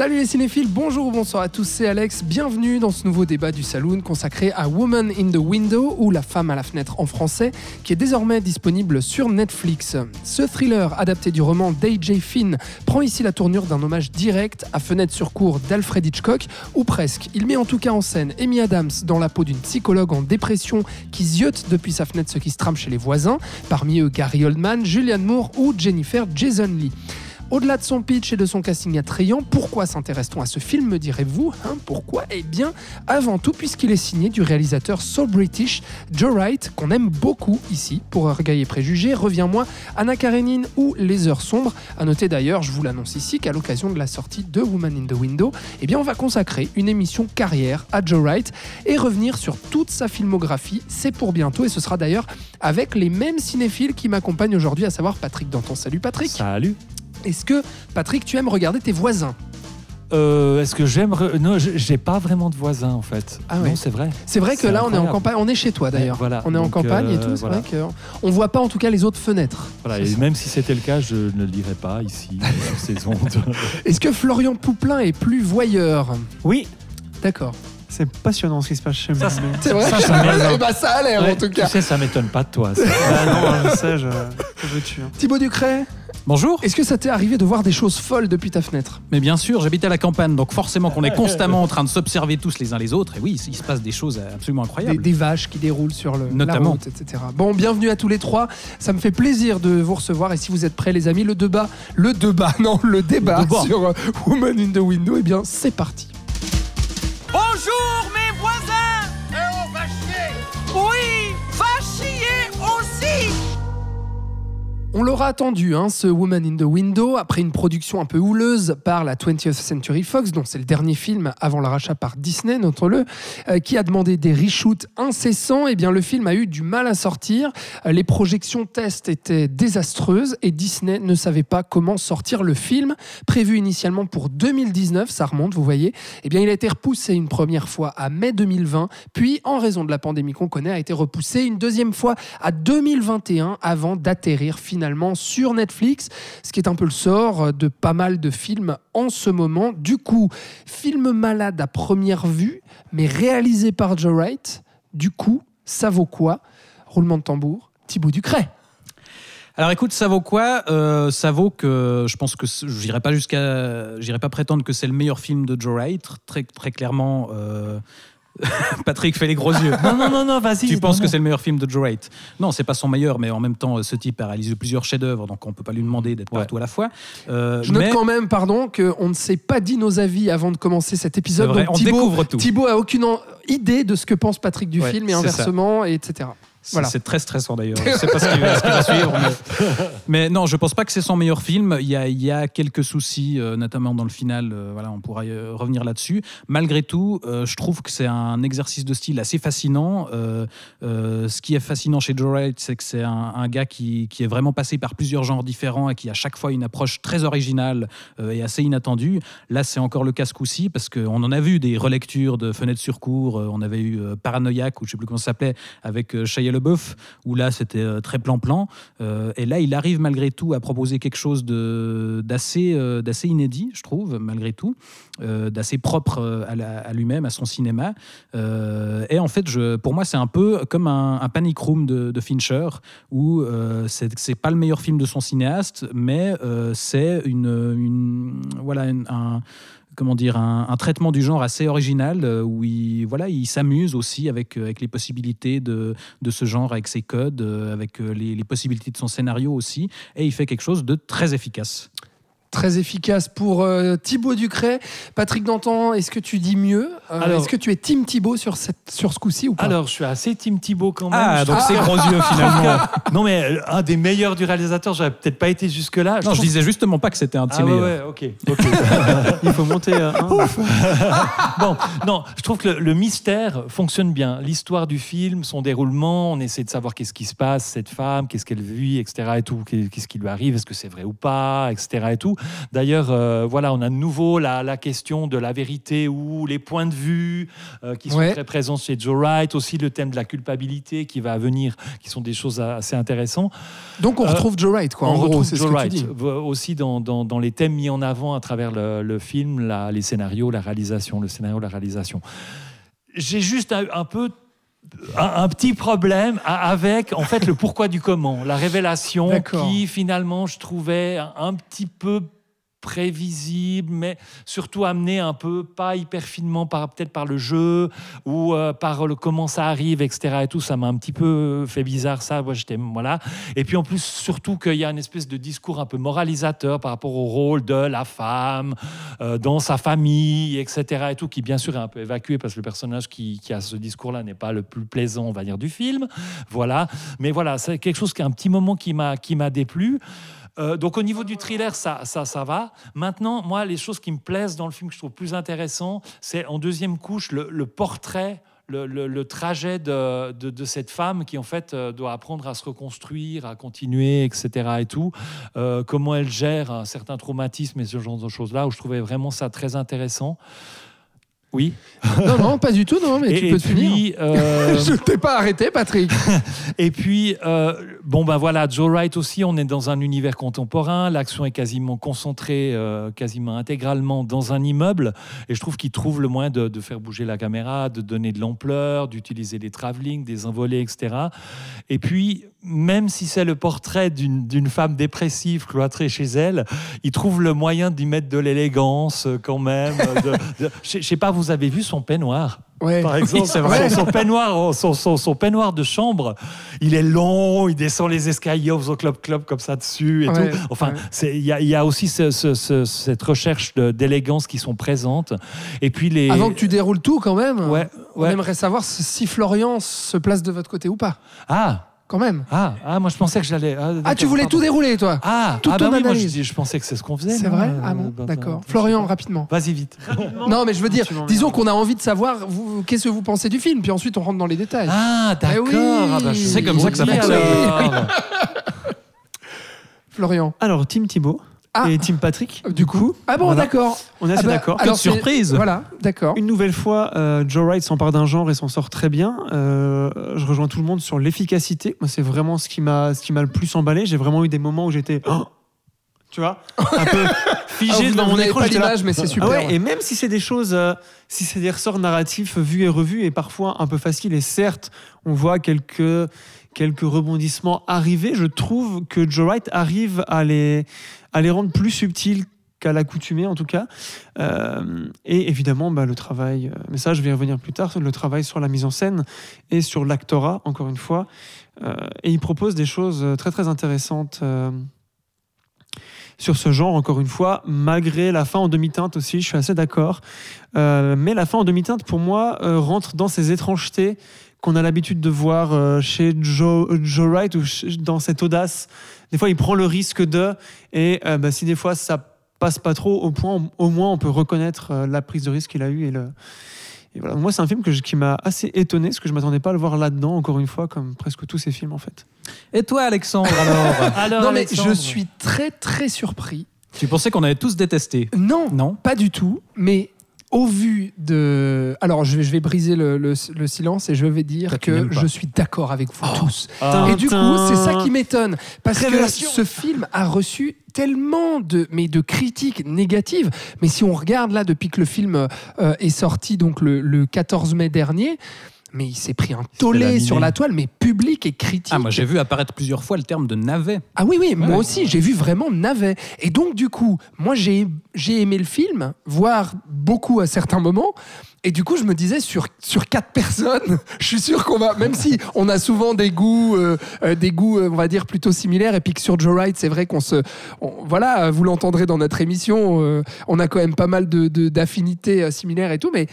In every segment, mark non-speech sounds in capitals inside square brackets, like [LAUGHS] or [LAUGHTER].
Salut les cinéphiles, bonjour ou bonsoir à tous, c'est Alex. Bienvenue dans ce nouveau débat du Saloon consacré à Woman in the Window ou La femme à la fenêtre en français, qui est désormais disponible sur Netflix. Ce thriller adapté du roman d'A.J. Finn prend ici la tournure d'un hommage direct à Fenêtre sur cour d'Alfred Hitchcock, ou presque. Il met en tout cas en scène Amy Adams dans la peau d'une psychologue en dépression qui ziote depuis sa fenêtre ce qui se trame chez les voisins, parmi eux Gary Oldman, Julianne Moore ou Jennifer Jason Lee. Au-delà de son pitch et de son casting attrayant, pourquoi s'intéresse-t-on à ce film, me direz-vous hein Pourquoi? Eh bien, avant tout, puisqu'il est signé du réalisateur So British, Joe Wright, qu'on aime beaucoup ici pour Orgueil et Préjugés, Reviens-moi, Anna Karenine ou Les Heures Sombres. À noter d'ailleurs, je vous l'annonce ici, qu'à l'occasion de la sortie de Woman in the Window, eh bien, on va consacrer une émission carrière à Joe Wright et revenir sur toute sa filmographie. C'est pour bientôt et ce sera d'ailleurs avec les mêmes cinéphiles qui m'accompagnent aujourd'hui, à savoir Patrick Danton. Salut Patrick Salut. Est-ce que, Patrick, tu aimes regarder tes voisins? Euh, Est-ce que j'aime re- Non, j'ai pas vraiment de voisins en fait. Ah ouais. Non, c'est vrai. C'est vrai que là, on est en campagne, on est chez toi d'ailleurs. Voilà. On est en campagne et euh, tout. C'est voilà. vrai qu'on voit pas en tout cas les autres fenêtres. Voilà, et même si c'était le cas, je ne le dirais pas ici sur [LAUGHS] ces ondes. Est-ce que Florian Pouplin est plus voyeur? Oui, D'accord. c'est passionnant ce qui se passe chez moi. C'est vrai. Ça, [LAUGHS] ça ben, ça a l'air Ouais, en tout cas. Tu sais, ça m'étonne pas de toi. ça. Ah non, je sais, je, que veux-tu hein. Thibaut Ducret, Bonjour. est-ce que ça t'est arrivé de voir des choses folles depuis ta fenêtre? Mais bien sûr, j'habite à la campagne, donc forcément qu'on est [LAUGHS] constamment en train de s'observer tous les uns les autres. Et oui, il se passe des choses absolument des, incroyables. des vaches qui déroulent sur le, la Notamment. route, etc. Bon, bienvenue à tous les trois. Ça me fait plaisir de vous recevoir. Et si vous êtes prêts, les amis, le débat, le débat, [LAUGHS] non, le débat Le débat. sur euh, Woman in the Window, eh bien, c'est parti. On l'aura attendu, hein, ce Woman in the Window, après une production un peu houleuse par la 20th Century Fox, dont c'est le dernier film avant le rachat par Disney, notons-le, euh, qui a demandé des reshoots incessants. Et bien, le film a eu du mal à sortir. Euh, les projections test étaient désastreuses et Disney ne savait pas comment sortir le film, prévu initialement pour 2019, ça remonte, vous voyez. Eh bien, il a été repoussé une première fois à mai 2020, puis, en raison de la pandémie qu'on connaît, a été repoussé une deuxième fois à 2021 avant d'atterrir finalement sur Netflix, ce qui est un peu le sort de pas mal de films en ce moment. Du coup, film malade à première vue, mais réalisé par Joe Wright. Du coup, ça vaut quoi? Roulement de tambour, Thibaut Ducret. Alors écoute, ça vaut quoi? Euh, Ça vaut que je pense que n'irai pas jusqu'à, j'irai pas prétendre que c'est le meilleur film de Joe Wright. Très très clairement. euh, [LAUGHS] Patrick fait les gros yeux. Non, non, non, non, vas-y. Tu penses non, que c'est le meilleur film de Joe Wright? Non, c'est pas son meilleur, mais en même temps, ce type a réalisé plusieurs chefs-d'œuvre, donc on peut pas lui demander d'être Ouais. partout à la fois. Euh, Je note quand même, pardon, qu'on ne s'est pas dit nos avis avant de commencer cet épisode. vrai, donc on Thibaut, découvre tout. Thibaut a aucune idée de ce que pense Patrick du Ouais, film et inversement, et etc. C'est Voilà. très stressant d'ailleurs. Je sais pas ce qui, va- ce qui va suivre. Mais, [LAUGHS] mais non, je pense pas que c'est son meilleur film. Il y a, il y a quelques soucis, euh, notamment dans le final. euh, voilà, on pourra euh, revenir là-dessus. Malgré tout, euh, je trouve que c'est un exercice de style assez fascinant. Ce qui est fascinant chez Joe Wright, c'est que c'est un, un gars qui, qui est vraiment passé par plusieurs genres différents et qui a à chaque fois une approche très originale et assez inattendue. Là, c'est encore le cas ce coup-ci parce qu'on en a vu des relectures de Fenêtres sur cour. Euh, on avait eu Paranoïaque, ou je sais plus comment ça s'appelait, avec euh, Shia LaBeouf, où là c'était euh, très plan-plan. Euh, et là, il arrive malgré tout à proposer quelque chose d'assez euh, d'assez inédit, je trouve, malgré tout, d'assez propre à, lui-même, à son cinéma. Et en fait, je, pour moi, c'est un peu comme un, panic room de, Fincher, où c'est pas le meilleur film de son cinéaste, mais c'est une, voilà un comment dire un, traitement du genre assez original euh, où il voilà il s'amuse aussi avec euh, avec les possibilités de de ce genre avec ses codes euh, avec les possibilités de son scénario aussi. Et il fait quelque chose de très efficace Très efficace pour euh, Thibaut Ducret. Patrick Dantan, est-ce que tu dis mieux? Euh, Alors- Est-ce que tu es Team Thibaut sur, cette, sur ce coup-ci ou pas? Alors, je suis assez Team Thibaut quand même. ah Je donc trouve c'est yeux [LAUGHS] finalement non, mais euh, un des meilleurs du réalisateur, j'aurais peut-être pas été jusque-là. non je trouve- disais justement pas que c'était un de ses Ah ouais, meilleurs ouais, ok. ok. [LAUGHS] Il faut monter. un. [LAUGHS] bon, non, je trouve que le, le mystère fonctionne bien. L'histoire du film, son déroulement, on essaie de savoir qu'est-ce qui se passe, cette femme, qu'est-ce qu'elle vit, etc. Et tout, qu'est- qu'est-ce qui lui arrive, est-ce que c'est vrai ou pas, etc. Et tout. D'ailleurs, euh, voilà, on a de nouveau la, la question de la vérité ou les points de vue euh, qui sont Ouais. très présents chez Joe Wright, aussi le thème de la culpabilité qui va venir, qui sont des choses assez intéressantes. Donc on Euh, retrouve Joe Wright, quoi. on en gros, retrouve c'est ce Joe que Wright tu dis. v- aussi dans, dans- dans les thèmes mis en avant à travers le, le film, la- les scénarios, la réalisation, le scénario, la réalisation. J'ai juste un, un peu un, un petit problème avec en fait le pourquoi du comment, la révélation qui finalement je trouvais un, un petit peu prévisible, mais surtout amené un peu pas hyper finement peut-être par le jeu ou euh, par le comment ça arrive, etc. Et tout ça m'a un petit peu fait bizarre ça. Voilà. Et puis en plus surtout qu'il y a une espèce de discours un peu moralisateur par rapport au rôle de la femme euh, dans sa famille, etc. Et tout qui bien sûr est un peu évacué parce que le personnage qui, a ce discours-là n'est pas le plus plaisant, on va dire, du film. Voilà. Mais voilà, c'est quelque chose qui a un petit moment qui m'a déplu. Euh, donc au niveau du thriller, ça, ça, ça va. Maintenant, moi, les choses qui me plaisent dans le film, que je trouve plus intéressant, c'est en deuxième couche le, portrait. Le, trajet de, de- de cette femme qui en fait euh, doit apprendre à se reconstruire, à continuer, etc. et tout, Euh, comment elle gère un certain traumatisme et ce genre de choses-là, où je trouvais vraiment ça très intéressant. Oui. Non, non, pas du tout, non, mais tu peux te finir. euh, [LAUGHS] Je t'ai pas arrêté, Patrick. [LAUGHS] et puis, euh, bon, ben voilà, Joe Wright aussi, on est dans un univers contemporain. L'action est quasiment concentrée, euh, quasiment intégralement dans un immeuble. Et je trouve qu'il trouve le moyen de, de faire bouger la caméra, de donner de l'ampleur, d'utiliser des travelling, des envolées, etc. Et puis, même si c'est le portrait d'une femme dépressive cloîtrée chez elle, il trouve le moyen d'y mettre de l'élégance euh, quand même. je sais pas, vous avez vu son peignoir Ouais. par exemple, c'est vrai. Son, son peignoir, son, son- son peignoir de chambre, il est long, il descend les escaliers, on club club comme ça dessus et Ouais, tout. Enfin, ouais. il y, a- il y a aussi ce- ce- ce- cette recherche d'élégance qui sont présentes. Et puis les. Avant que tu déroules tout, quand même, Ouais, on aimerait savoir si Florian se place de votre côté ou pas. Ah, Quand même. ah, ah, moi je pensais que j'allais. Ah, Ah, tu voulais pardon. tout dérouler, toi Ah, toute ah bah ton oui, moi je, dis- je pensais que c'est ce qu'on faisait. C'est vrai? euh, Ah bon, bah, d'accord. Florian, rapidement. Vas-y vite. Non, mais je veux dire, disons qu'on a envie de savoir vous- qu'est-ce que vous pensez du film, puis ensuite on rentre dans les détails. Ah, d'accord. oui. Ah, bah, C'est comme ça que ça fonctionne. [LAUGHS] Florian. Alors, Team Thibaut Ah. et Team Patrick. Du coup Ah bon, Voilà. d'accord. On est Ah assez bah, d'accord. alors surprise. Voilà, d'accord. Une nouvelle fois, euh, Joe Wright s'empare d'un genre et s'en sort très bien. Euh, je rejoins tout le monde sur l'efficacité. Moi, c'est vraiment ce qui m'a ce qui m'a le plus emballé. J'ai vraiment eu des moments où j'étais, oh tu vois, un peu [LAUGHS] figé Ah, devant mon écran. pas l'image, mais c'est Ah super. ouais, ouais. Et même si c'est des choses, euh, si c'est des ressorts narratifs vus et revus et parfois un peu faciles, et certes, on voit quelques, quelques rebondissements arriver, je trouve que Joe Wright arrive à les, à les rendre plus subtils qu'à l'accoutumée en tout cas. Euh, et évidemment, bah, le travail, euh, mais ça je vais y revenir plus tard, le travail sur la mise en scène et sur l'actorat, encore une fois. Euh, et il propose des choses très très intéressantes. Sur ce genre, encore une fois, malgré la fin en demi-teinte aussi, je suis assez d'accord. Euh, mais la fin en demi-teinte, pour moi, euh, rentre dans ces étrangetés qu'on a l'habitude de voir euh, chez Joe, Joe Wright ou dans cette audace. Des fois, il prend le risque de, et bah, si des fois ça passe pas trop, au point, au moins on peut reconnaître la prise de risque qu'il a eue. Et le, et voilà. Moi, c'est un film que je- qui m'a assez étonné, parce que je m'attendais pas à le voir là-dedans, encore une fois, comme presque tous ces films en fait. Et toi, Alexandre, [LAUGHS] alors Alors, Non, mais Alexandre. je suis très, très surpris. Tu pensais qu'on avait tous détesté Non, Non? pas du tout. Mais au vu de. Alors, je vais, je vais briser le, le- le silence et je vais dire que je suis d'accord avec vous tous. Ah. Et du coup, c'est ça qui m'étonne. Parce Révélation. que ce film a reçu tellement de, mais de critiques négatives. Mais si on regarde là, depuis que le film euh, est sorti, donc le, le 14 mai dernier, mais il s'est pris un tollé sur la toile, mais public et critique. Ah, moi j'ai vu apparaître plusieurs fois le terme de navet. Ah oui, oui, moi Ouais. aussi, j'ai vu vraiment navet. Et donc, du coup, moi, j'ai aimé le film, voire beaucoup à certains moments. Et du coup, je me disais, sur, sur quatre personnes, [LAUGHS] je suis sûr qu'on va, même si on a souvent des goûts, euh, euh, des goûts, euh, on va dire, plutôt similaires, et puis que sur Joe Wright, c'est vrai qu'on se. on- voilà, vous l'entendrez dans notre émission, euh, on a quand même pas mal de- de- d'affinités euh, similaires et tout, mais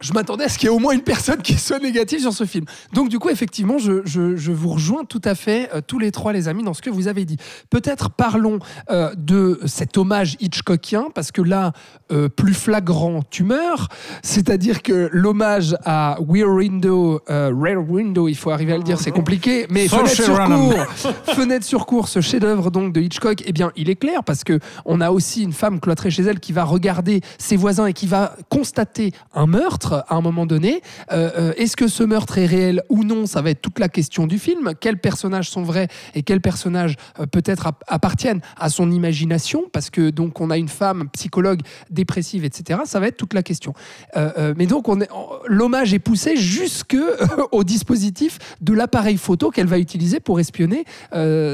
je m'attendais à ce qu'il y ait au moins une personne qui soit négative sur ce film. Donc du coup, effectivement, je, je- je vous rejoins tout à fait, euh, tous les trois les amis, dans ce que vous avez dit. Peut-être parlons euh, de cet hommage Hitchcockien, parce que là, euh, plus flagrant, tu meurs. C'est-à-dire que l'hommage à Rear Window, Rear Window, il faut arriver à le dire, c'est compliqué, mais fenêtre sur Ronan. cour, fenêtre sur cour, ce chef-d'œuvre donc de Hitchcock, eh bien, il est clair parce que on a aussi une femme cloîtrée chez elle qui va regarder ses voisins et qui va constater un meurtre à un moment donné. Euh, euh, Est-ce que ce meurtre est réel ou non Ça va être toute la question du film. Quels personnages sont vrais et quels personnages euh, peut-être app- appartiennent à son imagination Parce que donc on a une femme psychologue dépressive, etc. Ça va être toute la question. Mais donc on l'hommage est poussé jusque au dispositif de l'appareil photo qu'elle va utiliser pour espionner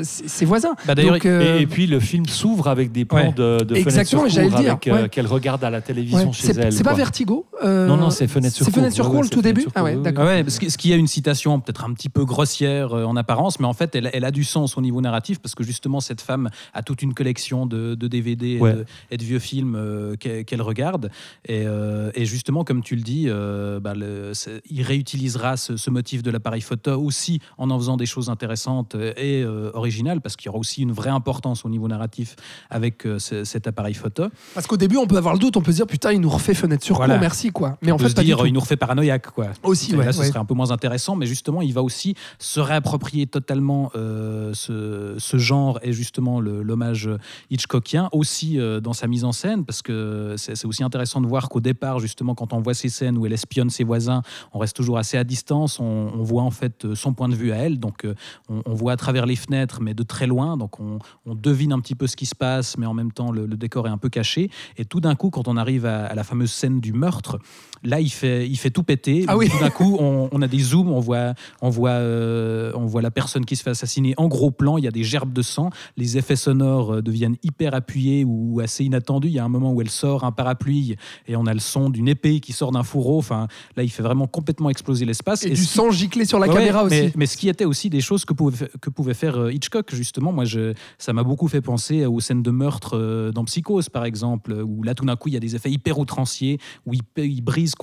ses, voisins. Bah, Donc, Et, et puis le film s'ouvre avec des plans Ouais. de, de Exactement, j'allais dire, avec, ouais. qu'elle regarde à la télévision ouais, chez elle. c'est pas. Vertigo euh, Non, non, c'est Fenêtre sur C'est. Fenêtre sur Ouais, cour ouais, le c'est tout début Ah ouais, d'accord. Ouais, parce que- ce qui a une citation peut-être un petit peu grossière euh, en apparence, mais en fait, elle, elle a du sens au niveau narratif parce que justement, cette femme a toute une collection de, de DVD et, Ouais. de, et de vieux films euh, qu'elle regarde. Et, euh, et justement, comme tu le dis, euh, bah, le- c'est- il réutilisera ce, ce motif de l'appareil photo aussi en en faisant des choses intéressantes et euh, originales parce qu'il y aura aussi une vraie importance au niveau narratif avec euh, ce- cet appareil photo. Parce qu'au début, on peut avoir le doute, on peut se dire putain, il nous refait fenêtre sur Voilà. cour, merci quoi. Mais en fait, pas dire, il nous refait paranoïaque, quoi. Aussi, ouais, là, ce ouais. serait un peu moins intéressant, mais justement, il va aussi se réapproprier totalement euh, ce, ce genre et justement l'hommage Hitchcockien aussi euh, dans sa mise en scène, parce que c'est aussi intéressant de voir qu'au départ, justement, quand on voit ces scènes où elle espionne ses voisins, on reste toujours assez à distance, on, on voit en fait euh, son point de vue à elle, donc on, on voit à travers les fenêtres, mais de très loin, donc on, on devine un petit peu ce qui se passe, mais en même temps, le, le décor est un peu caché. Et tout d'un coup, quand on arrive à, à la fameuse scène du meurtre, là, il fait, il fait tout péter. Ah oui. Tout d'un coup, on, on a des zooms, on voit, on, voit, euh, on voit la personne qui se fait assassiner en gros plan, il y a des gerbes de sang, les effets sonores euh, deviennent hyper appuyés ou assez inattendus. Il y a un moment où elle sort un parapluie et on a le son d'une épée qui sort d'un fourreau. Enfin, là, il fait vraiment complètement exploser l'espace. Et, Et du qui- sang giclé sur la Ouais, caméra mais, aussi. Mais ce qui était aussi des choses que pouvait, que pouvait faire euh, Hitchcock, justement. Moi, je, ça m'a beaucoup fait penser aux scènes de meurtre dans Psychose, par exemple, où là, tout d'un coup, il y a des effets hyper outranciers, où il, il brise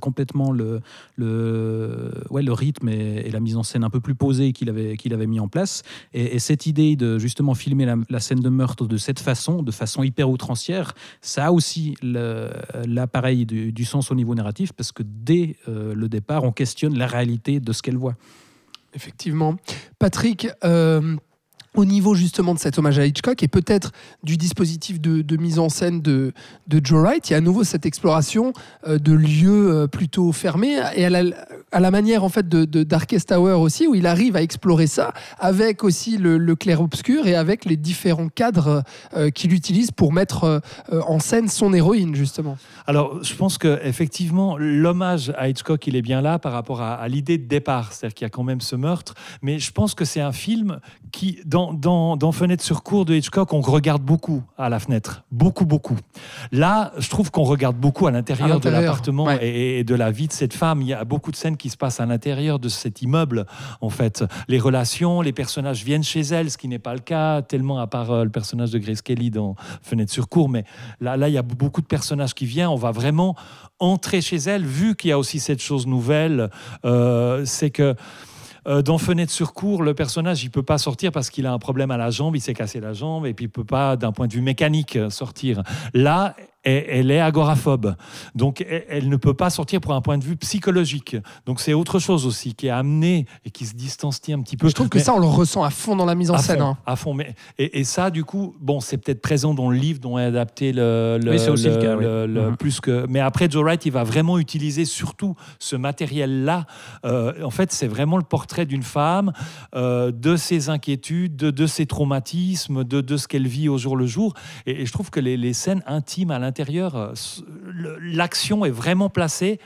complètement le, le, ouais, le rythme et, la mise en scène un peu plus posée qu'il avait, avait mis en place. Et, et cette idée de justement filmer la, scène de meurtre de cette façon, de façon hyper outrancière, ça a aussi l'appareil du, du sens au niveau narratif, parce que dès euh, le départ, on questionne la réalité de ce qu'elle voit. Effectivement. Patrick, euh, au niveau justement de cet hommage à Hitchcock et peut-être du dispositif de, mise en scène de, de Joe Wright, il y a à nouveau cette exploration euh, de lieux euh, plutôt fermés et à la, à la manière en fait de, de Darkest Tower aussi, où il arrive à explorer ça avec aussi le, le clair-obscur et avec les différents cadres euh, qu'il utilise pour mettre euh, en scène son héroïne justement. Alors, je pense que effectivement, l'hommage à Hitchcock, il est bien là par rapport à, à l'idée de départ, c'est-à-dire qu'il y a quand même ce meurtre. Mais je pense que c'est un film qui, dans, dans, dans Fenêtre sur cour de Hitchcock, on regarde beaucoup à la fenêtre, beaucoup, beaucoup. Là, je trouve qu'on regarde beaucoup à l'intérieur de l'appartement ouais. et, et de la vie de cette femme. Il y a beaucoup de scènes qui se passent à l'intérieur de cet immeuble, en fait. Les relations, les personnages viennent chez elle, ce qui n'est pas le cas tellement à part euh, le personnage de Grace Kelly dans Fenêtre sur cour, mais Là, là, il y a beaucoup de personnages qui viennent. On va vraiment entrer chez elle, vu qu'il y a aussi cette chose nouvelle. euh, c'est que euh, dans Fenêtre sur cour, le personnage, il peut pas sortir parce qu'il a un problème à la jambe, il s'est cassé la jambe, et puis il peut pas, d'un point de vue mécanique, sortir. Là, elle, est agoraphobe. Donc, elle, elle ne peut pas sortir pour un point de vue psychologique. Donc, c'est autre chose aussi qui est amené et qui se distancie un petit peu. Je trouve que Mais- ça, on le ressent à fond dans la mise en à scène. fond, hein. à fond. Mais, et, et ça, du coup, bon, c'est peut-être présent dans le livre dont est adapté le. le- Oui, c'est aussi le cas, oui. le- le- Mhm. plus que, mais après, Joe Wright, il va vraiment utiliser surtout ce matériel-là. Euh, en fait, c'est vraiment le portrait d'une femme, euh, de ses inquiétudes, de, de ses traumatismes, de, de ce qu'elle vit au jour le jour. Et, et je trouve que les, les scènes intimes à l'intérieur, euh, l'action est vraiment placée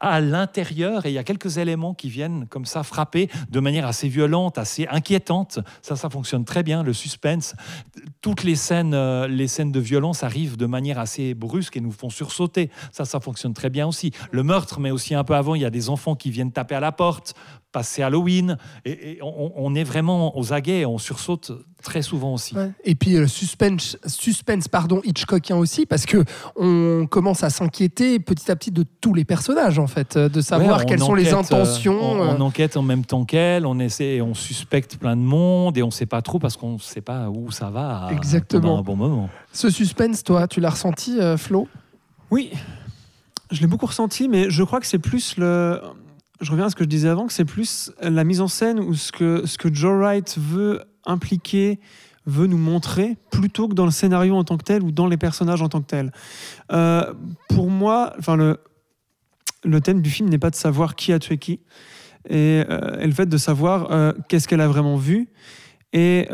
à l'intérieur et il y a quelques éléments qui viennent comme ça frapper de manière assez violente, assez inquiétante. Ça, ça fonctionne très bien, le suspense. Toutes les scènes, euh, les scènes de violence arrivent de manière assez brusque et nous font sursauter. Ça, ça fonctionne très bien aussi. Le meurtre, mais aussi un peu avant, il y a des enfants qui viennent taper à la porte, passer Halloween et, et on, on est vraiment aux aguets, on sursaute très souvent aussi. Ouais. Et puis le suspense, suspense pardon, Hitchcockien aussi, parce que on commence à s'inquiéter petit à petit de tous les personnages, en fait, euh, de savoir Ouais, quelles sont les euh, intentions. on, on euh, enquête en même temps qu'elle, on essaie, on suspecte plein de monde et on sait pas trop parce qu'on sait pas où ça va. à- Exactement. pendant un bon moment. Ce suspense, toi, tu l'as ressenti, euh, Flo? Oui, je l'ai beaucoup ressenti, mais je crois que c'est plus le. Je reviens à ce que je disais avant, que c'est plus la mise en scène ou ce que, ce que Joe Wright veut impliquer, veut nous montrer, plutôt que dans le scénario en tant que tel ou dans les personnages en tant que tels. Euh, pour moi, enfin le, le thème du film n'est pas de savoir qui a tué qui, et, euh, le fait de savoir euh, qu'est-ce qu'elle a vraiment vu, et,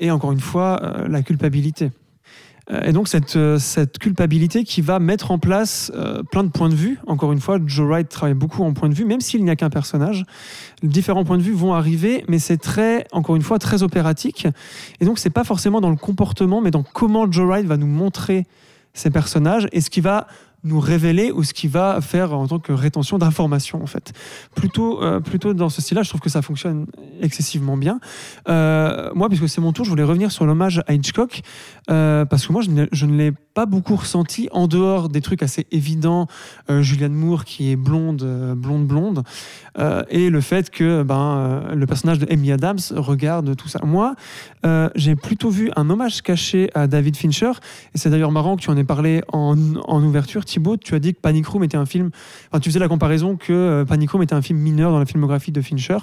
et encore une fois, la culpabilité. Euh, Et donc cette, euh, cette culpabilité qui va mettre en place euh, plein de points de vue. Encore une fois, Joe Wright travaille beaucoup en point de vue, même s'il n'y a qu'un personnage. Différents points de vue vont arriver, mais c'est très, encore une fois, très opératique. Et donc c'est pas forcément dans le comportement, mais dans comment Joe Wright va nous montrer ces personnages et ce qui va nous révéler ou ce qui va faire en tant que rétention d'informations en fait. Plutôt, euh, plutôt dans ce style-là, je trouve que ça fonctionne excessivement bien. Euh, moi, puisque c'est mon tour, je voulais revenir sur l'hommage à Hitchcock euh, parce que moi, je ne, l'ai pas beaucoup ressenti en dehors des trucs assez évidents. Julianne Moore qui est blonde, blonde, blonde, et le fait que ben, le personnage de Amy Adams regarde tout ça. Moi, j'ai plutôt vu un hommage caché à David Fincher, et c'est d'ailleurs marrant que tu en aies parlé en, en ouverture. Tu as dit que Panic Room était un film. Enfin, tu faisais la comparaison que euh, Panic Room était un film mineur dans la filmographie de Fincher.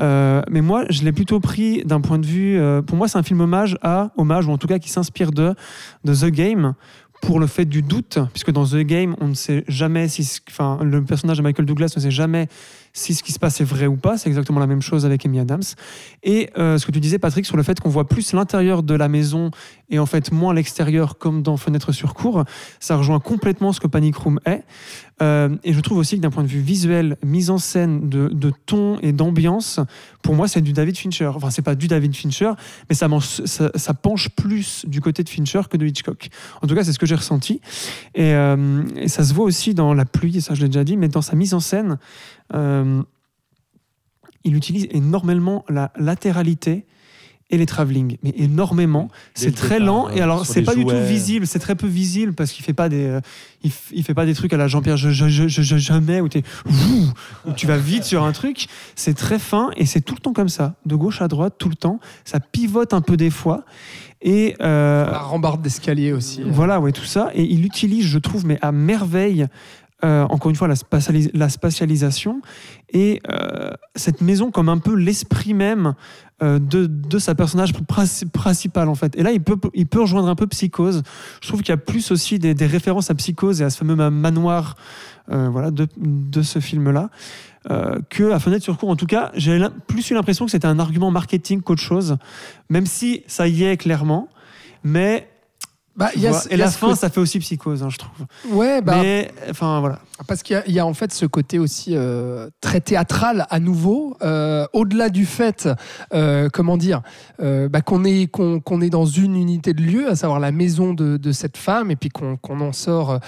Euh, mais moi, je l'ai plutôt pris d'un point de vue. euh, pour moi, c'est un film hommage à, hommage, ou en tout cas qui s'inspire de, The Game. Pour le fait du doute, puisque dans The Game, on ne sait jamais si. Enfin, le personnage de Michael Douglas ne sait jamais si ce qui se passe est vrai ou pas. C'est exactement la même chose avec Amy Adams. Et euh, ce que tu disais, Patrick, sur le fait qu'on voit plus l'intérieur de la maison et en fait moins l'extérieur, comme dans Fenêtre sur cour, ça rejoint complètement ce que Panic Room est. Euh, et je trouve aussi que d'un point de vue visuel, mise en scène, de, ton et d'ambiance, pour moi, c'est du David Fincher. Enfin, c'est pas du David Fincher, mais ça, ça, ça penche plus du côté de Fincher que de Hitchcock. En tout cas, c'est ce que j'ai ressenti. Et, euh, et ça se voit aussi dans La pluie, ça je l'ai déjà dit, mais dans sa mise en scène, euh, il utilise énormément la latéralité et les travelling, mais énormément. C'est très départ, lent et alors c'est pas du tout visible, c'est très peu visible parce qu'il fait pas des, euh, il, fait pas des trucs à la Jean-Pierre je, je, je, je- je- jamais où tu vas vite sur un truc. C'est très fin et c'est tout le temps comme ça, de gauche à droite tout le temps. Ça pivote un peu des fois et euh, La rambarde d'escalier aussi. voilà, ouais, tout ça. Et il utilise, je trouve, mais à merveille, euh, encore une fois, la, spatialis- la spatialisation et euh, cette maison comme un peu l'esprit même euh, de, de sa personnage princi- principal, en fait. Et là, il peut, il peut rejoindre un peu Psychose. Je trouve qu'il y a plus aussi des, références à Psychose et à ce fameux ma- manoir voilà, de, de ce film-là. que à Fenêtre sur cour, en tout cas, j'ai plus eu l'impression que c'était un argument marketing qu'autre chose, même si ça y est clairement. Mais Bah, y a et y a la fin, ça fait aussi psychose, hein, je trouve. Ouais, bah, Mais enfin voilà. Parce qu'il y a- en fait ce côté aussi euh, très théâtral à nouveau, euh, au-delà du fait, euh, comment dire, bah, qu'on est, qu'on qu'on est dans une unité de lieu, à savoir la maison de, de cette femme, et puis qu'on qu'on n'en sort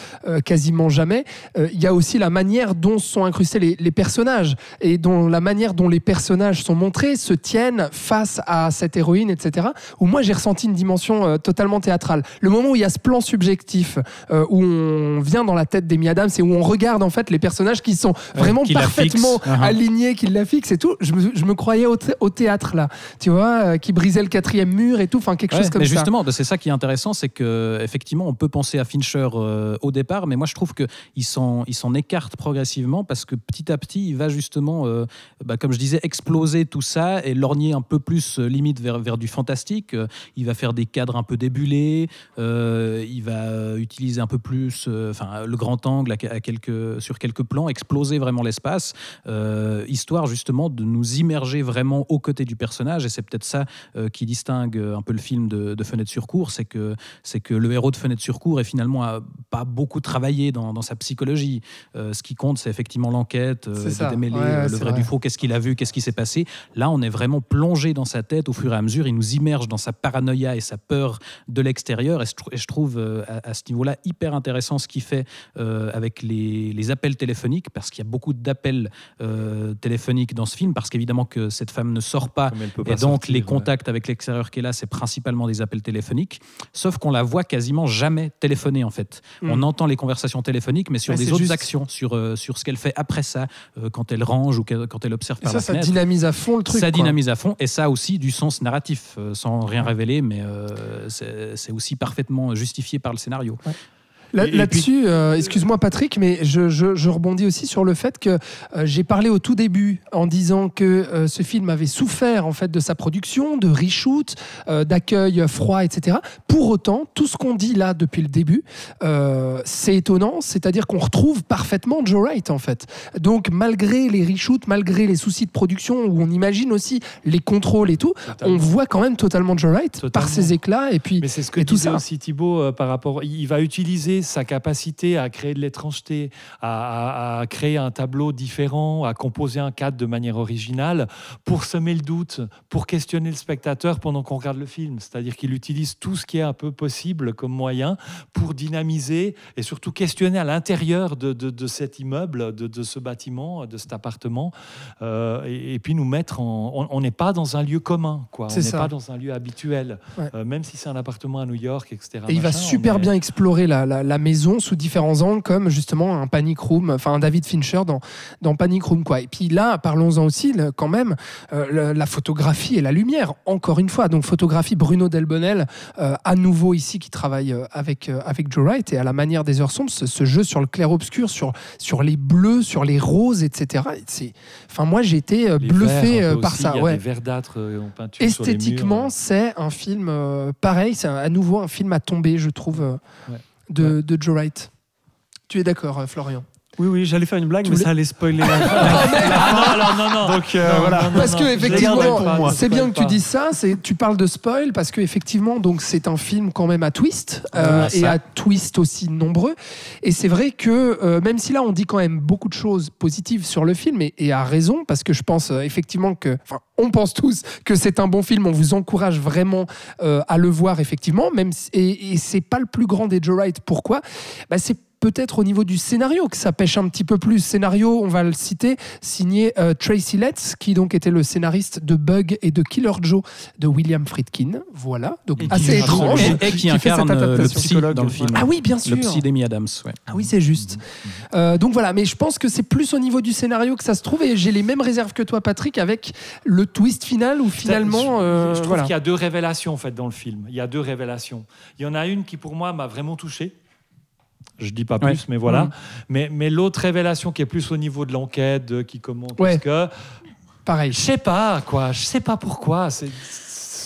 quasiment jamais. Il y a aussi la manière dont sont incrustés les, les personnages, et dont la manière dont les personnages sont montrés, se tiennent face à cette héroïne, etc. Où moi j'ai ressenti une dimension totalement théâtrale. Le moment où il y a ce plan subjectif, où on vient dans la tête d'Amy Adams et où on regarde en fait les personnages qui sont vraiment qui parfaitement fixent. Uh-huh. alignés, qui la fixent et tout. Je me, je me croyais au, au théâtre là, tu vois, euh, qui brisait le quatrième mur et tout, enfin quelque Ouais, chose comme mais ça. justement, c'est ça qui est intéressant, c'est que effectivement, on peut penser à Fincher euh, au départ, mais moi je trouve que il s'en écarte progressivement parce que petit à petit, il va justement, euh, bah, comme je disais, exploser tout ça et lorgner un peu plus euh, limite vers vers du fantastique. Il va faire des cadres un peu débulés, il va utiliser un peu plus, enfin le grand angle à, à quelques sur quelques plans, exploser vraiment l'espace, euh, histoire justement de nous immerger vraiment aux côtés du personnage. Et c'est peut-être ça euh, qui distingue euh, un peu le film de, de Fenêtre sur cour, c'est que, c'est que le héros de Fenêtre sur cour est finalement a pas beaucoup travaillé dans, dans sa psychologie. Euh, ce qui compte, c'est effectivement l'enquête, de démêler Ouais, le vrai, vrai. du faux, qu'est-ce qu'il a vu, qu'est-ce qui s'est passé. Là, on est vraiment plongé dans sa tête au fur et à mesure. Il nous immerge dans sa paranoïa et sa peur de l'extérieur. Et je, trouve à, à ce niveau-là hyper intéressant ce qu'il fait avec les, les, les appels téléphoniques, parce qu'il y a beaucoup d'appels euh, téléphoniques dans ce film, parce qu'évidemment que cette femme ne sort pas, et pas donc sortir, les ouais. contacts avec l'extérieur qu'elle a, c'est principalement des appels téléphoniques, sauf qu'on la voit quasiment jamais téléphoner en fait. Mm. On entend les conversations téléphoniques, mais sur Ouais, des autres juste. actions, sur, euh, sur ce qu'elle fait après ça, euh, quand elle range ou quand elle observe Et par ça, la ça fenêtre. dynamise à fond le truc. ça quoi. dynamise à fond et ça a aussi du sens narratif, euh, sans rien révéler, mais euh, c'est c'est aussi parfaitement justifié par le scénario. Là-dessus, euh, excuse-moi Patrick, mais je, je- je rebondis aussi sur le fait que euh, j'ai parlé au tout début en disant que euh, ce film avait souffert en fait de sa production, de reshoot, d'accueil froid, etc. Pour autant, tout ce qu'on dit là depuis le début, c'est étonnant, c'est-à-dire qu'on retrouve parfaitement Joe Wright en fait. Donc malgré les reshoots, malgré les soucis de production où on imagine aussi les contrôles et tout, Totalement. on voit quand même totalement Joe Wright par ses éclats et puis Mais c'est ce que et tout disait ça. aussi Thibaut euh, par rapport. Il va utiliser sa capacité à créer de l'étrangeté, à, à- à créer un tableau différent, à composer un cadre de manière originale pour semer le doute, pour questionner le spectateur pendant qu'on regarde le film. C'est-à-dire qu'il utilise tout ce qui est un peu possible comme moyen pour dynamiser et surtout questionner à l'intérieur de, de- de cet immeuble, de, de ce bâtiment, de cet appartement, euh, et, et puis nous mettre en. on- n'est pas dans un lieu commun, quoi. On n'est pas dans un lieu habituel. Ouais. Euh, même si c'est un appartement à New York, etc. Et il va super bien explorer la, la- la maison sous différents angles, comme justement un Panic Room, enfin un David Fincher dans, dans Panic Room. Quoi. Et puis là, parlons-en aussi le- quand même, euh, la photographie et la lumière, encore une fois. Donc photographie Bruno Delbonnel, euh, à nouveau ici, qui travaille euh, avec, euh, avec Joe Wright, et à la manière des heures sombres, ce, ce jeu sur le clair-obscur, sur, sur les bleus, sur les roses, etc. C'est- Enfin, moi, j'ai été Les bluffé verts, par aussi, ça. Y a ouais. des verdâtres en peinture sur les Esthétiquement, murs. c'est un film pareil, c'est un- à nouveau un film à tomber, je trouve, Ouais. De, de Joe Wright. Tu es d'accord, euh, Florian? Oui, oui, j'allais faire une blague, Tu mais voulais- ça allait spoiler la [LAUGHS] fin. Ah non, alors, non, non. Donc euh, Non, voilà. non, non, Parce non, que effectivement, c'est bien que tu dises ça. C'est tu parles de spoil parce que effectivement, donc c'est un film quand même à twist euh, Ah, et à twist aussi nombreux. Et c'est vrai que euh, même si là on dit quand même beaucoup de choses positives sur le film et, et à raison parce que je pense euh, effectivement que, enfin, on pense tous que c'est un bon film. On vous encourage vraiment euh, à le voir effectivement. Même si- et, et c'est pas le plus grand des Joe Wright. Pourquoi? Bah, c'est peut-être au niveau du scénario que ça pêche un petit peu plus. Scénario, on va le citer, signé euh, Tracy Letts, qui donc était le scénariste de Bug et de Killer Joe de William Friedkin. Voilà, donc Et qui assez étrange. Et, et qui, fait cette incarne euh, le adaptation. psy dans le film. Ah oui, bien sûr. Le psy d'Amy Adams. Ouais. Ah oui, c'est juste. Euh, donc voilà, mais je pense que c'est plus au niveau du scénario que ça se trouve et j'ai les mêmes réserves que toi, Patrick, avec le twist final où finalement, je, euh, je trouve voilà. qu'il y a deux révélations en fait dans le film. Il y a deux révélations. Il y en a une qui pour moi m'a vraiment touché. Je dis pas plus, Ouais. mais voilà. Mais, mais l'autre révélation qui est plus au niveau de l'enquête, qui commente, Ouais. que pareil. je sais pas quoi, je sais pas pourquoi. C'est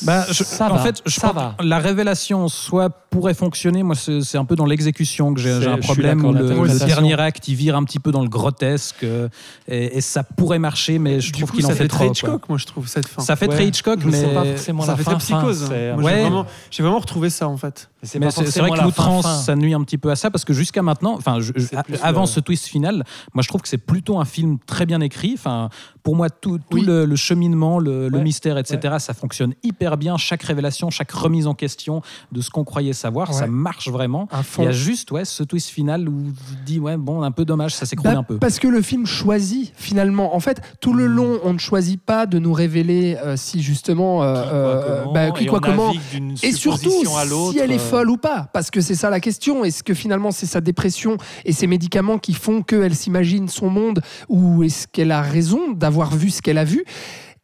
Bah, je- ça en va, fait, je ça crois va. que la révélation soit pourrait fonctionner. Moi, c'est un peu dans l'exécution que j'ai un problème où le, dernier acte il vire un petit peu dans le grotesque euh, et, et ça pourrait marcher, mais je Du trouve qu'il en ça fait fait très trop. quoi. Hitchcock, moi je trouve cette fin. Ça fait Ouais, très Hitchcock, mais c'est pas forcément ça la fait fin, très psychose. Ouais. j'ai vraiment, retrouvé ça en fait. Mais c'est vrai que l'outrance, ça nuit un petit peu à ça parce que jusqu'à maintenant, enfin, avant ce twist final, moi je trouve que c'est plutôt un film très bien écrit. Enfin, pour moi, tout, le, cheminement, le, mystère, etc., ça fonctionne hyper bien. Chaque révélation, chaque remise en question de ce qu'on croyait savoir, ça marche vraiment. Il y a juste ouais, ce twist final où tu te dis, ouais, bon, un peu dommage, ça s'écroule Bah, un peu. Parce que le film choisit finalement. En fait, tout le long, on ne choisit pas de nous révéler euh, si justement euh, Qui, quoi, euh, comment, bah, qui, et quoi, on comment. navigue d'une Et surtout, à si elle est folle ou pas. Parce que c'est ça la question. Est-ce que finalement, c'est sa dépression et ses médicaments qui font qu'elle s'imagine son monde Ou est-ce qu'elle a raison d'avoir vu ce qu'elle a vu?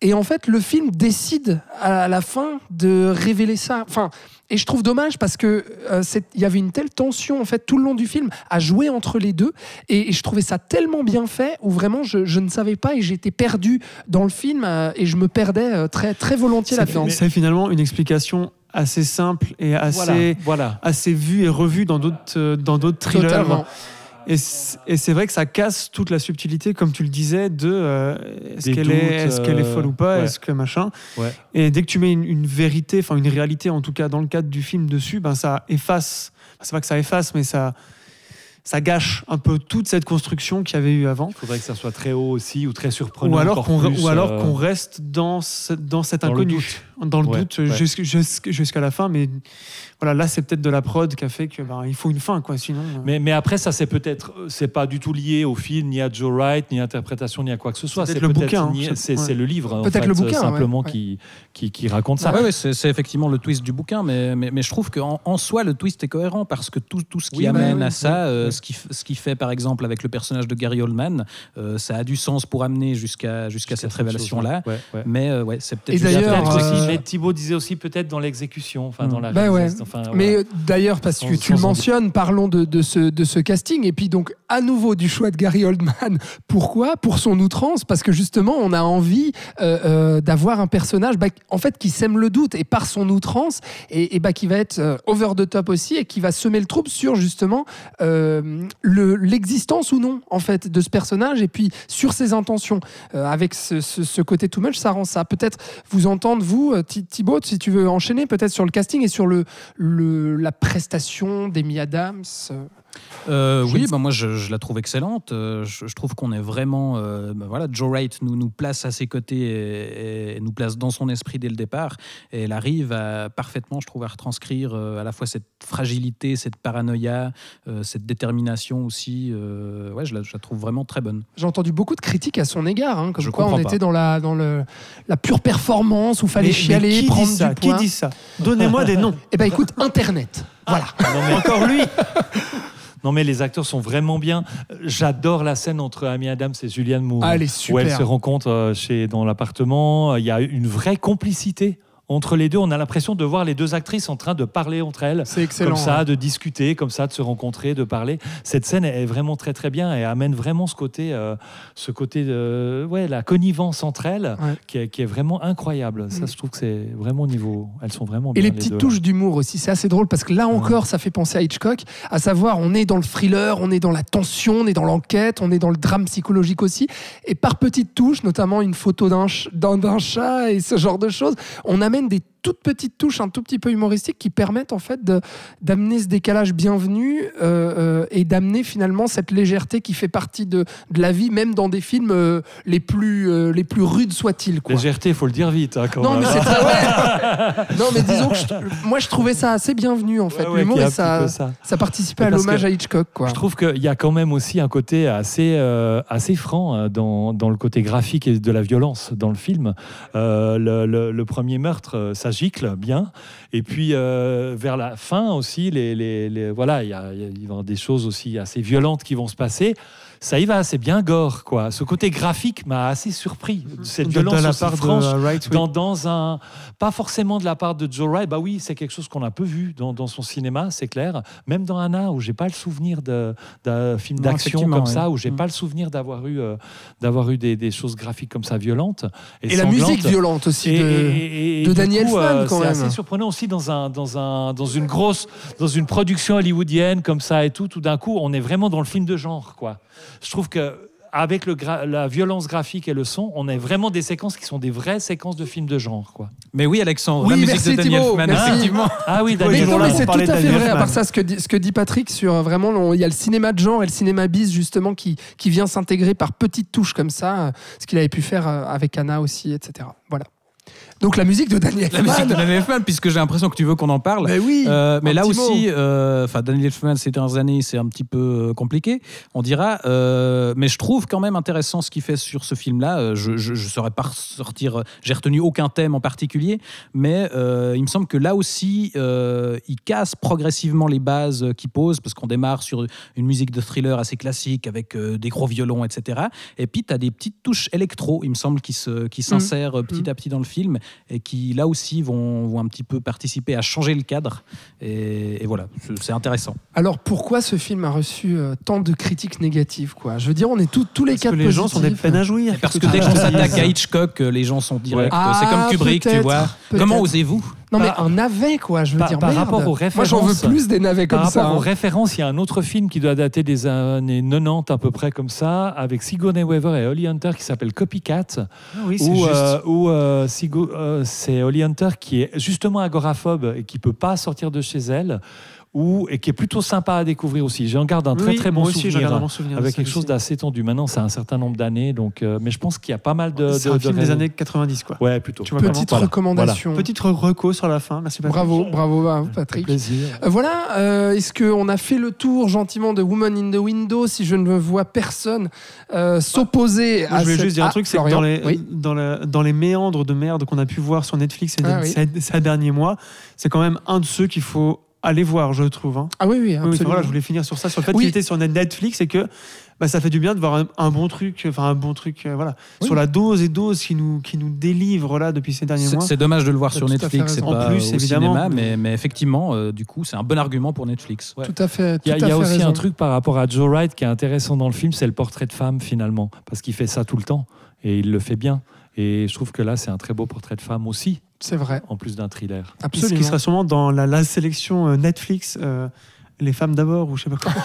Et en fait, le film décide à la fin de révéler ça. Enfin, et je trouve dommage parce que euh, il y avait une telle tension en fait tout le long du film à jouer entre les deux et, et je trouvais ça tellement bien fait où vraiment je, je ne savais pas et j'étais perdu dans le film euh, et je me perdais euh, très très volontiers là-dedans. c'est finalement une explication assez simple et assez, voilà. assez vue et revue dans d'autres dans d'autres thrillers. Totalement. Et c'est vrai que ça casse toute la subtilité, comme tu le disais, de euh, est-ce qu'elle est, euh, folle ou pas, ouais. est-ce que machin. Ouais. Et dès que tu mets une, une vérité, enfin une réalité en tout cas dans le cadre du film dessus, ben ça efface. C'est pas que ça efface, mais ça ça gâche un peu toute cette construction qu'il y avait eu avant. Il faudrait que ça soit très haut aussi ou très surprenant. Ou alors encore qu'on plus, ou alors euh, qu'on reste dans ce- dans cet dans inconnu. Dans le Ouais, doute ouais. jusqu'- jusqu'- jusqu'à la fin. Mais voilà, là, c'est peut-être de la prod qui a fait que ben, il faut une fin, quoi. Sinon, euh, Mais, mais après, ça, c'est peut-être, c'est pas du tout lié au film, ni à Joe Wright, ni à l'interprétation, ni à quoi que ce soit. C'est le bouquin, hein. c'est Ouais. c'est le livre, en Peut-être fait, le bouquin, simplement ouais, ouais. Qui, qui, qui raconte ça. Ah ouais, c'est c'est effectivement le twist du bouquin, mais, mais, mais je trouve qu'en en soi, le twist est cohérent parce que tout, tout ce qui Oui, amène bah oui, à ça, oui, euh, oui. Ce, qui, ce qui fait par exemple avec le personnage de Gary Oldman, euh, ça a du sens pour amener jusqu'à jusqu'à cette révélation-là. Ouais, ouais. Mais euh, ouais, c'est Et peut-être juste d'ailleurs, mais Thibaut disait aussi peut-être dans l'exécution, enfin dans la Bah ouais. réalisation, enfin, Mais voilà. euh, d'ailleurs, parce que Sans- tu le sans mentionnes, parlons de, de ce, de ce casting. Et puis donc, à nouveau, du choix de Gary Oldman. [LAUGHS] Pourquoi? Pour son outrance. Parce que justement, on a envie euh, euh, d'avoir un personnage bah, en fait, qui sème le doute. Et par son outrance, et, et bah, qui va être euh, over the top aussi, et qui va semer le trouble sur justement euh, le- l'existence ou non en fait de ce personnage. Et puis sur ses intentions. Euh, avec ce, ce- ce côté too much, ça rend ça. Peut-être vous entendre, vous, euh, Thi- Thibaut, si tu veux enchaîner, peut-être sur le casting et sur le, la prestation d'Amy Adams. Euh. Oui, bah moi je, je la trouve excellente. Euh, je, je trouve qu'on est vraiment. euh, bah voilà, Joe Wright nous, nous place à ses côtés et, et nous place dans son esprit dès le départ. Et elle arrive à, parfaitement, je trouve, à retranscrire euh, à la fois cette fragilité, cette paranoïa, euh, cette détermination aussi. Euh, ouais, je la, je la trouve vraiment très bonne. J'ai entendu beaucoup de critiques à son égard, hein, comme Je quoi on était pas. dans la, dans le, la pure performance où fallait mais- chialer, mais qui prendre dit ça du Qui dit ça? Donnez-moi des noms. [LAUGHS] Eh ben écoute, Internet. Voilà. Non, mais- Encore lui. [LAUGHS] Non, mais les acteurs sont vraiment bien. J'adore la scène entre Amy Adams et Julianne Moore. Ah, elle est Où elles super. se rencontrent euh, chez, dans l'appartement. Il y a une vraie complicité entre les deux. On a l'impression de voir les deux actrices en train de parler entre elles. C'est excellent. Comme ça, de discuter, comme ça, de se rencontrer, de parler. Cette scène est vraiment très très bien et amène vraiment ce côté, euh, ce côté de, ouais, la connivence entre elles, Ouais. qui, est, qui est vraiment incroyable. Ça, Mm. je trouve que c'est vraiment au niveau. Elles sont vraiment Et bien. les deux, petites touches d'humour aussi, c'est assez drôle parce que là encore, ça fait penser à Hitchcock. À savoir, on est dans le thriller, on est dans la tension, on est dans l'enquête, on est dans le drame psychologique aussi. Et par petites touches, notamment une photo d'un d'un d'un chat et ce genre de choses, on amène des toutes petites touches un tout petit peu humoristiques qui permettent en fait d'amener ce décalage bienvenu euh, euh, et d'amener finalement cette légèreté qui fait partie de, de la vie, même dans des films euh, les, plus, euh, les plus rudes soient-ils. Légèreté, il faut le dire vite. hein, quand Non, même. mais c'est très ouais. [LAUGHS] Non, mais disons que je- moi, je trouvais ça assez bienvenu, en fait. Ouais, ouais, L'humour, ça, ça. ça participait à l'hommage à Hitchcock, quoi. Je trouve qu'il y a quand même aussi un côté assez, assez franc euh, dans, dans le côté graphique et de la violence dans le film. Le, le- le premier meurtre, ça bien. Et puis euh, vers la fin aussi, les, les- voilà, il y, y a- des choses aussi assez violentes qui vont se passer. Ça y va, c'est bien gore, quoi. Ce côté graphique m'a assez surpris. Cette De- violence de la part franche de Wright, oui. dans, dans un pas forcément de la part de Joe Wright bah oui c'est quelque chose qu'on a peu vu dans, dans son cinéma c'est clair même dans Anna où j'ai pas le souvenir d'un film d'action comme ouais. ça où j'ai Mm. pas le souvenir d'avoir eu euh, d'avoir eu des, des choses graphiques comme ça violentes et, Et la musique violente aussi Et- de... et- Daniel coup, quand c'est assez surprenant aussi dans un dans un dans une grosse dans une production hollywoodienne comme ça et tout tout d'un coup on est vraiment dans le film de genre quoi je trouve que avec le la violence graphique et le son, on a vraiment des séquences qui sont des vraies séquences de films de genre. Quoi. Mais oui, Alexandre, Oui, la musique merci, de Daniel merci. effectivement. Ah oui, Mais Daniel mais c'est tout à fait vrai. À part ça, ce que dit, ce que dit Patrick sur euh, vraiment, il y a le cinéma de genre et le cinéma bis justement qui, qui vient s'intégrer par petites touches comme ça, euh, ce qu'il avait pu faire euh, avec Anna aussi, etc. Voilà. Donc la musique de Daniel La musique de Elfman. Daniel Elfman, puisque j'ai l'impression que tu veux qu'on en parle. Mais oui. Euh, mais là aussi, euh, enfin Daniel Elfman ces dernières années, c'est un petit peu euh, compliqué, on dira. Euh, mais je trouve quand même intéressant ce qu'il fait sur ce film-là. Je ne saurais pas sortir. J'ai retenu aucun thème en particulier, mais il me semble que là aussi, il casse progressivement les bases qu'il pose, parce qu'on démarre sur une musique de thriller assez classique avec des gros violons, etc. Et puis tu as des petites touches électro, il me semble, qui se, qui s'insèrent petit Mhm. à petit dans le film et qui là aussi vont, vont un petit peu participer à changer le cadre. Et, et voilà, c'est- intéressant. Alors pourquoi ce film a reçu euh, tant de critiques négatives quoi? Je veux dire, on est tous tous les Parce cas que les gens sont des peines à jouir. Parce que dès qu'on veux s'attaque à Hitchcock, euh, les gens sont directs. Ah, c'est comme Kubrick, tu vois. Comment osez-vous? Non mais Par- un navet quoi, je veux par- dire. par merde. rapport aux Moi j'en veux références- plus des navets comme Par ça. rapport aux hein. références, il y a un autre film qui doit dater des années 90 à peu près comme ça, avec Sigourney Weaver et Holly Hunter qui s'appelle Copycat, Ah oui, c'est où, juste. euh, où, euh, euh, c'est Holly Hunter qui est justement agoraphobe et qui peut pas sortir de chez elle, où, et qui est plutôt sympa à découvrir aussi. J'en garde un très Oui, très bon aussi, j'en souvenir. garde un bon souvenir avec quelque chose d'assez tendu. Maintenant, c'est un certain nombre d'années, donc, euh, mais je pense qu'il y a pas mal de. C'est de- un de film des années 90, quoi. Ouais, plutôt. Tu vois, Petite recommandation. Petite reco sur la fin. Merci Patrick. Bravo, bravo à vous, Avec Patrick. plaisir. Euh, Voilà, euh, est-ce qu'on a fait le tour gentiment de Woman in the Window si je ne vois personne euh, s'opposer Moi, à je voulais cette- juste dire un Ah, truc, c'est que dans les, oui. dans, la- dans les méandres de merde qu'on a pu voir sur Netflix ces, Ah oui. ces- ces derniers mois, c'est quand même un de ceux qu'il faut aller voir, je trouve. hein. Ah oui, oui, Oui, oui, absolument. voilà, je voulais finir sur ça, sur le fait Oui. qu'il était sur Netflix et que bah, ça fait du bien de voir un, un bon truc, enfin un bon truc, euh, voilà, Oui. sur la dose et dose qui nous, qui nous délivre là depuis ces derniers mois. c'est dommage de le voir sur Netflix, c'est pas En plus, au évidemment. cinéma, mais, mais effectivement, euh, du coup, c'est un bon argument pour Netflix. Ouais. Tout à fait. Il y a, tout à il y a fait aussi raison. un truc par rapport à Joe Wright qui est intéressant dans le film, c'est le portrait de femme finalement, parce qu'il fait ça tout le temps et il le fait bien. Et je trouve que là, c'est un très beau portrait de femme aussi, C'est vrai, en plus d'un thriller. Ce absolument. qui sera sûrement dans la, la sélection euh, Netflix, euh, les femmes d'abord ou je sais pas quoi. [LAUGHS]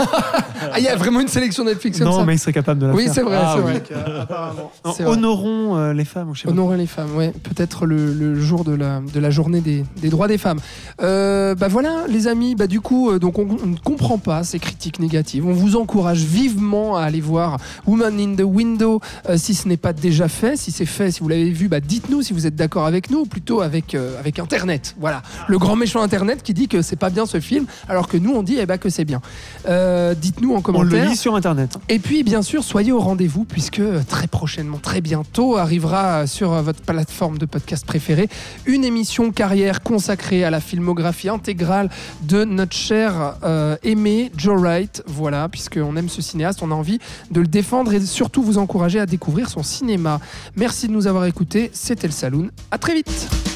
Ah, il y a vraiment une sélection Netflix comme non, ça mais il serait capable de la Oui, faire. c'est vrai, Ah c'est oui. vrai. [LAUGHS] Non, C'est vrai. honorons euh, les femmes ou je sais pas. Honorer les femmes, ouais. Peut-être le, le jour de la, de la journée des, des droits des femmes. Euh, bah voilà, les amis, bah du coup, euh, donc on, on ne comprend pas ces critiques négatives. On vous encourage vivement à aller voir Woman in the Window euh, si ce n'est pas déjà fait. Si c'est fait, si vous l'avez vu, bah dites-nous si vous êtes d'accord avec nous ou plutôt avec, euh, avec Internet. Voilà, le grand méchant Internet qui dit que c'est pas bien ce film, alors que nous on dit eh ben, que c'est bien. Euh, dites-nous en On le commentaire. lit sur internet. Et puis, bien sûr, soyez au rendez-vous puisque euh, très prochainement, très bientôt, arrivera euh, sur votre plateforme de podcast préférée une émission carrière consacrée à la filmographie intégrale de notre cher euh, aimé Joe Wright. Voilà, puisqu'on aime ce cinéaste, on a envie de le défendre et surtout vous encourager à découvrir son cinéma. Merci de nous avoir écoutés. C'était le Saloon. À très vite.